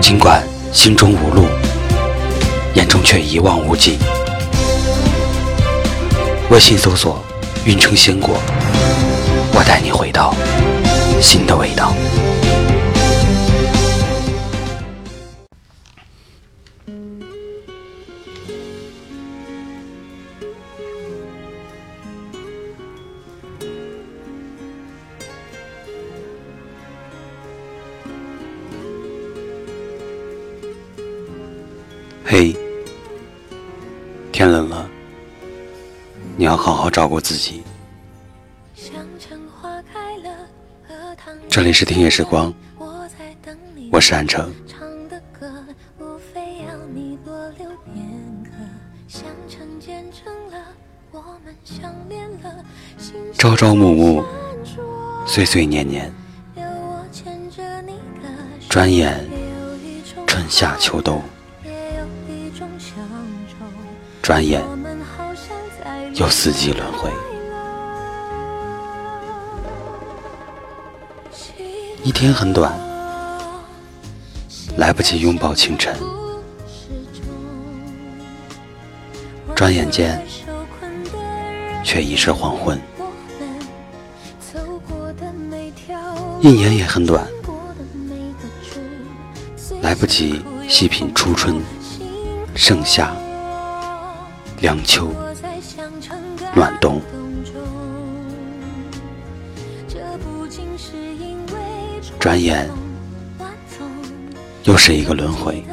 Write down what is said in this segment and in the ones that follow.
尽管心中无路，眼中却一望无际。微信搜索“运城鲜果”，我带你回到新的味道。嘿，天冷了，你要好好照顾自己。这里是听夜时光，我是安城。朝朝暮暮，岁岁年年，转眼春夏秋冬。转眼又四季轮回，一天很短，来不及拥抱清晨。转眼间，却已是黄昏。一年也很短，来不及细品初春、盛夏。凉秋，暖冬，转眼又是一个轮回。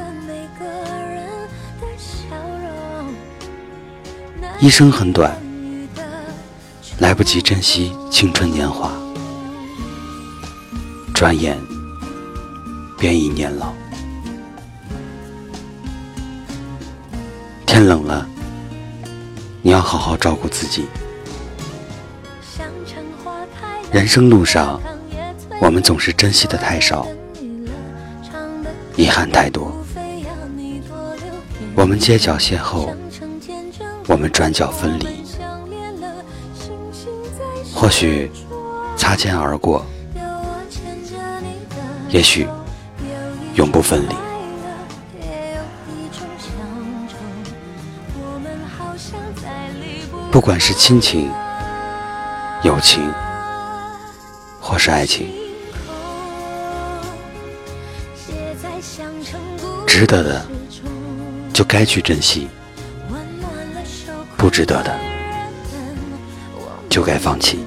一生很短，来不及珍惜青春年华，转眼便已年老。天冷了。你要好好照顾自己。人生路上，我们总是珍惜的太少，遗憾太多。我们街角邂逅，我们转角分离。或许擦肩而过，也许永不分离。不管是亲情、友情，或是爱情，值得的就该去珍惜，不值得的就该放弃。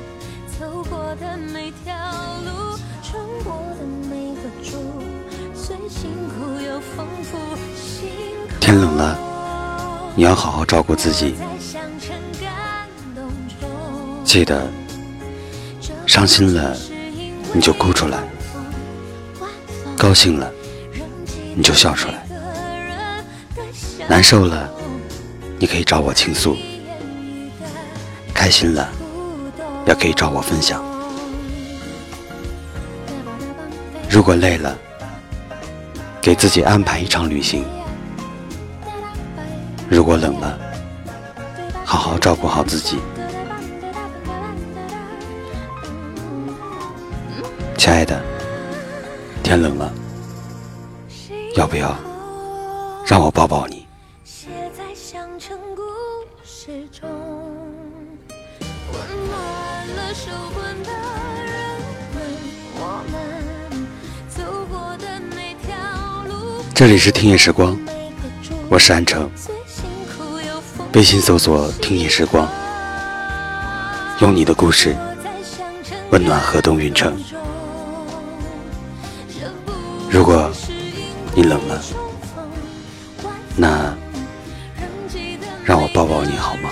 天冷了，你要好好照顾自己。记得，伤心了你就哭出来，高兴了你就笑出来，难受了你可以找我倾诉，开心了也可以找我分享。如果累了，给自己安排一场旅行；如果冷了，好好照顾好自己。亲爱的，天冷了，要不要让我抱抱你？这里是听夜时光，我是安城。微信搜索“听夜时光”，用你的故事温暖河东运城。如果你冷了，那让我抱抱你好吗？